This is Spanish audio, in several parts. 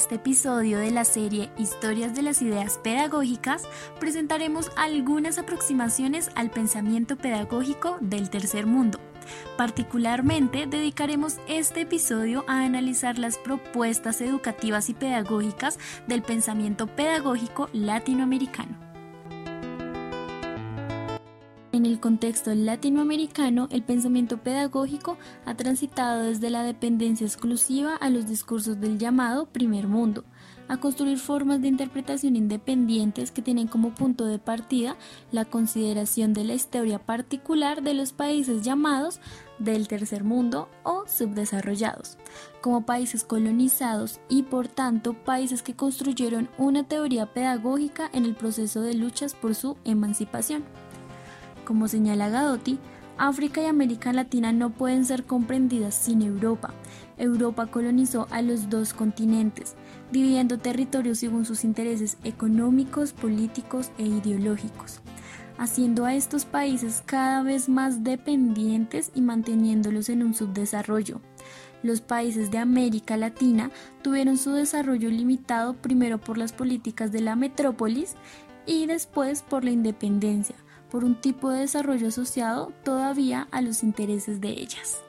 este episodio de la serie Historias de las Ideas Pedagógicas presentaremos algunas aproximaciones al pensamiento pedagógico del tercer mundo. Particularmente dedicaremos este episodio a analizar las propuestas educativas y pedagógicas del pensamiento pedagógico latinoamericano. En el contexto latinoamericano, el pensamiento pedagógico ha transitado desde la dependencia exclusiva a los discursos del llamado primer mundo, a construir formas de interpretación independientes que tienen como punto de partida la consideración de la historia particular de los países llamados del tercer mundo o subdesarrollados, como países colonizados y por tanto países que construyeron una teoría pedagógica en el proceso de luchas por su emancipación. Como señala Gadotti, África y América Latina no pueden ser comprendidas sin Europa. Europa colonizó a los dos continentes, dividiendo territorios según sus intereses económicos, políticos e ideológicos, haciendo a estos países cada vez más dependientes y manteniéndolos en un subdesarrollo. Los países de América Latina tuvieron su desarrollo limitado primero por las políticas de la metrópolis y después por la independencia, por un tipo de desarrollo asociado todavía a los intereses de ellas.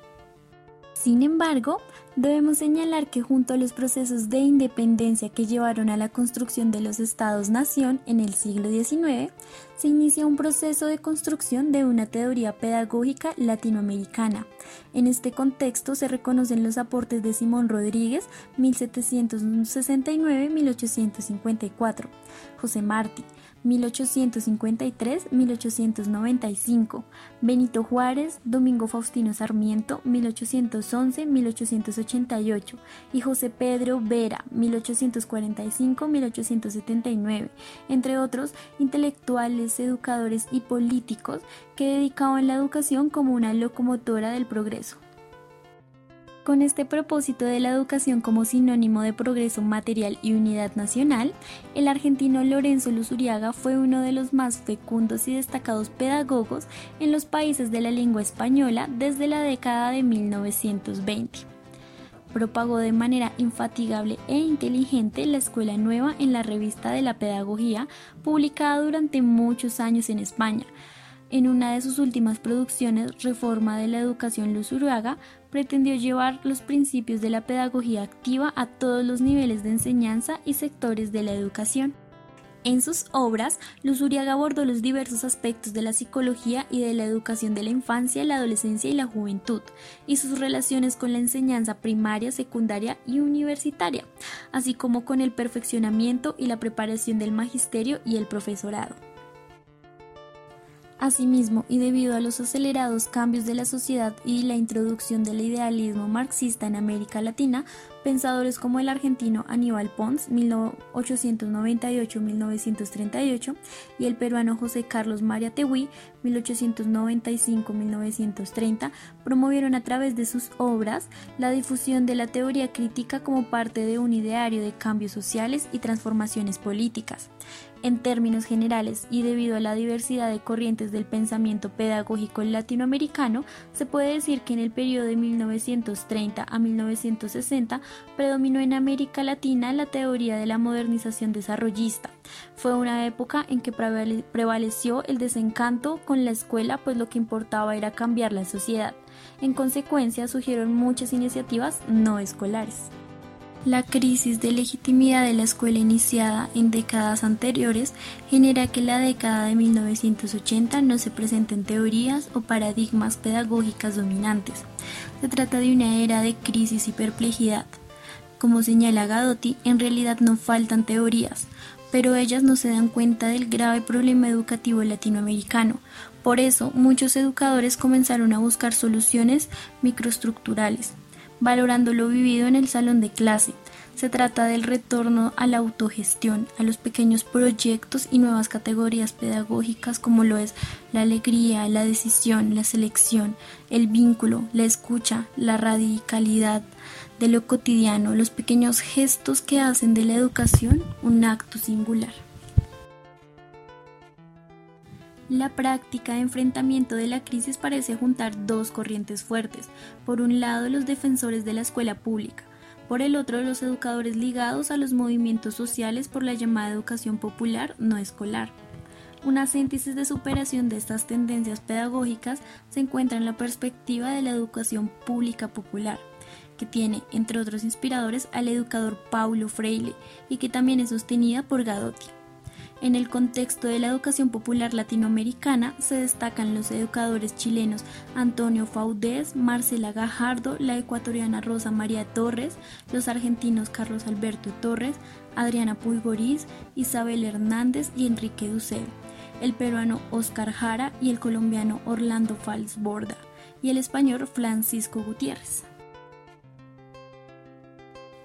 Sin embargo, debemos señalar que junto a los procesos de independencia que llevaron a la construcción de los estados-nación en el siglo XIX, se inicia un proceso de construcción de una teoría pedagógica latinoamericana. En este contexto se reconocen los aportes de Simón Rodríguez, 1769-1854, José Martí, 1853-1895, Benito Juárez, Domingo Faustino Sarmiento, 1811-1888 y José Pedro Vera, 1845-1879, entre otros intelectuales, educadores y políticos que dedicaban la educación como una locomotora del progreso. Con este propósito de la educación como sinónimo de progreso material y unidad nacional, el argentino Lorenzo Luzuriaga fue uno de los más fecundos y destacados pedagogos en los países de la lengua española desde la década de 1920 propagó de manera infatigable e inteligente la escuela nueva en la revista de la pedagogía, publicada durante muchos años en España. En una de sus últimas producciones, Reforma de la Educación Luzuriaga, pretendió llevar los principios de la pedagogía activa a todos los niveles de enseñanza y sectores de la educación. En sus obras, Luz Uriaga abordó los diversos aspectos de la psicología y de la educación de la infancia, la adolescencia y la juventud, y sus relaciones con la enseñanza primaria, secundaria y universitaria, así como con el perfeccionamiento y la preparación del magisterio y el profesorado. Asimismo, y debido a los acelerados cambios de la sociedad y la introducción del idealismo marxista en América Latina, pensadores como el argentino Aníbal Pons, 1898-1938, y el peruano José Carlos María Tehuí, 1895-1930, promovieron a través de sus obras la difusión de la teoría crítica como parte de un ideario de cambios sociales y transformaciones políticas. En términos generales y debido a la diversidad de corrientes del pensamiento pedagógico latinoamericano, se puede decir que en el periodo de 1930 a 1960 predominó en América Latina la teoría de la modernización desarrollista. Fue una época en que prevaleció el desencanto con la escuela, pues lo que importaba era cambiar la sociedad. En consecuencia, surgieron muchas iniciativas no escolares. La crisis de legitimidad de la escuela iniciada en décadas anteriores genera que la década de 1980 no se presenten teorías o paradigmas pedagógicas dominantes. Se trata de una era de crisis y perplejidad. Como señala Gadotti, en realidad no faltan teorías, pero ellas no se dan cuenta del grave problema educativo latinoamericano. Por eso, muchos educadores comenzaron a buscar soluciones microestructurales valorando lo vivido en el salón de clase. Se trata del retorno a la autogestión, a los pequeños proyectos y nuevas categorías pedagógicas como lo es la alegría, la decisión, la selección, el vínculo, la escucha, la radicalidad de lo cotidiano, los pequeños gestos que hacen de la educación un acto singular. La práctica de enfrentamiento de la crisis parece juntar dos corrientes fuertes. Por un lado, los defensores de la escuela pública, por el otro los educadores ligados a los movimientos sociales por la llamada educación popular no escolar. Una síntesis de superación de estas tendencias pedagógicas se encuentra en la perspectiva de la educación pública popular, que tiene, entre otros inspiradores, al educador Paulo Freire y que también es sostenida por Gadotti. En el contexto de la educación popular latinoamericana se destacan los educadores chilenos Antonio Faudés, Marcela Gajardo, la ecuatoriana Rosa María Torres, los argentinos Carlos Alberto Torres, Adriana Pulgoriz, Isabel Hernández y Enrique Ducel, el peruano Oscar Jara y el colombiano Orlando Falsborda, y el español Francisco Gutiérrez.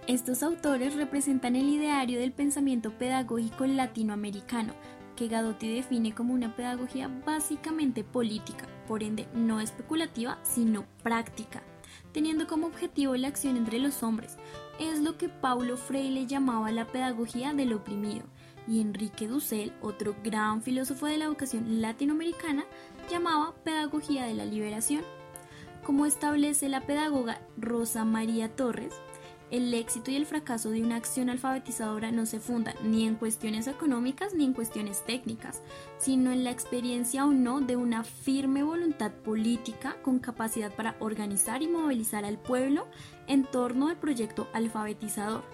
Estos autores representan el ideario del pensamiento pedagógico latinoamericano, que Gadotti define como una pedagogía básicamente política, por ende no especulativa, sino práctica, teniendo como objetivo la acción entre los hombres. Es lo que Paulo Freire llamaba la pedagogía del oprimido, y Enrique Dussel, otro gran filósofo de la educación latinoamericana, llamaba pedagogía de la liberación. Como establece la pedagoga Rosa María Torres, el éxito y el fracaso de una acción alfabetizadora no se fundan ni en cuestiones económicas ni en cuestiones técnicas, sino en la experiencia o no de una firme voluntad política con capacidad para organizar y movilizar al pueblo en torno al proyecto alfabetizador.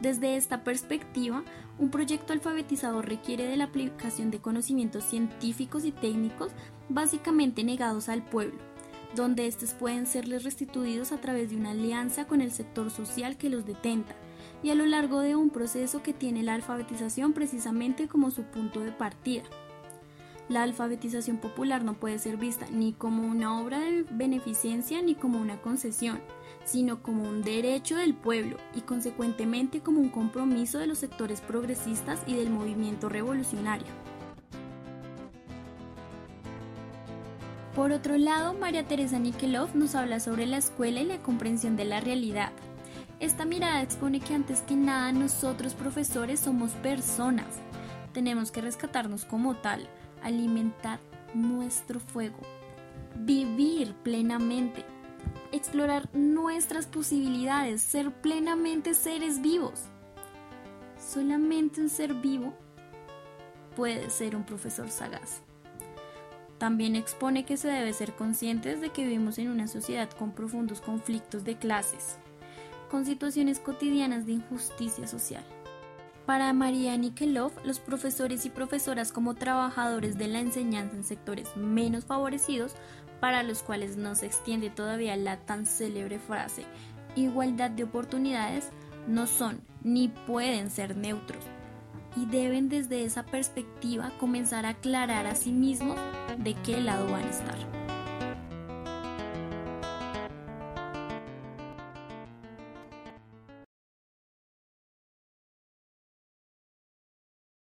Desde esta perspectiva, un proyecto alfabetizador requiere de la aplicación de conocimientos científicos y técnicos básicamente negados al pueblo donde estos pueden serles restituidos a través de una alianza con el sector social que los detenta, y a lo largo de un proceso que tiene la alfabetización precisamente como su punto de partida. La alfabetización popular no puede ser vista ni como una obra de beneficencia ni como una concesión, sino como un derecho del pueblo y consecuentemente como un compromiso de los sectores progresistas y del movimiento revolucionario. Por otro lado, María Teresa Nikelov nos habla sobre la escuela y la comprensión de la realidad. Esta mirada expone que antes que nada nosotros profesores somos personas. Tenemos que rescatarnos como tal, alimentar nuestro fuego, vivir plenamente, explorar nuestras posibilidades, ser plenamente seres vivos. Solamente un ser vivo puede ser un profesor sagaz. También expone que se debe ser conscientes de que vivimos en una sociedad con profundos conflictos de clases, con situaciones cotidianas de injusticia social. Para María Nikelov, los profesores y profesoras como trabajadores de la enseñanza en sectores menos favorecidos, para los cuales no se extiende todavía la tan célebre frase igualdad de oportunidades, no son ni pueden ser neutros, y deben desde esa perspectiva comenzar a aclarar a sí mismos de qué lado van a estar.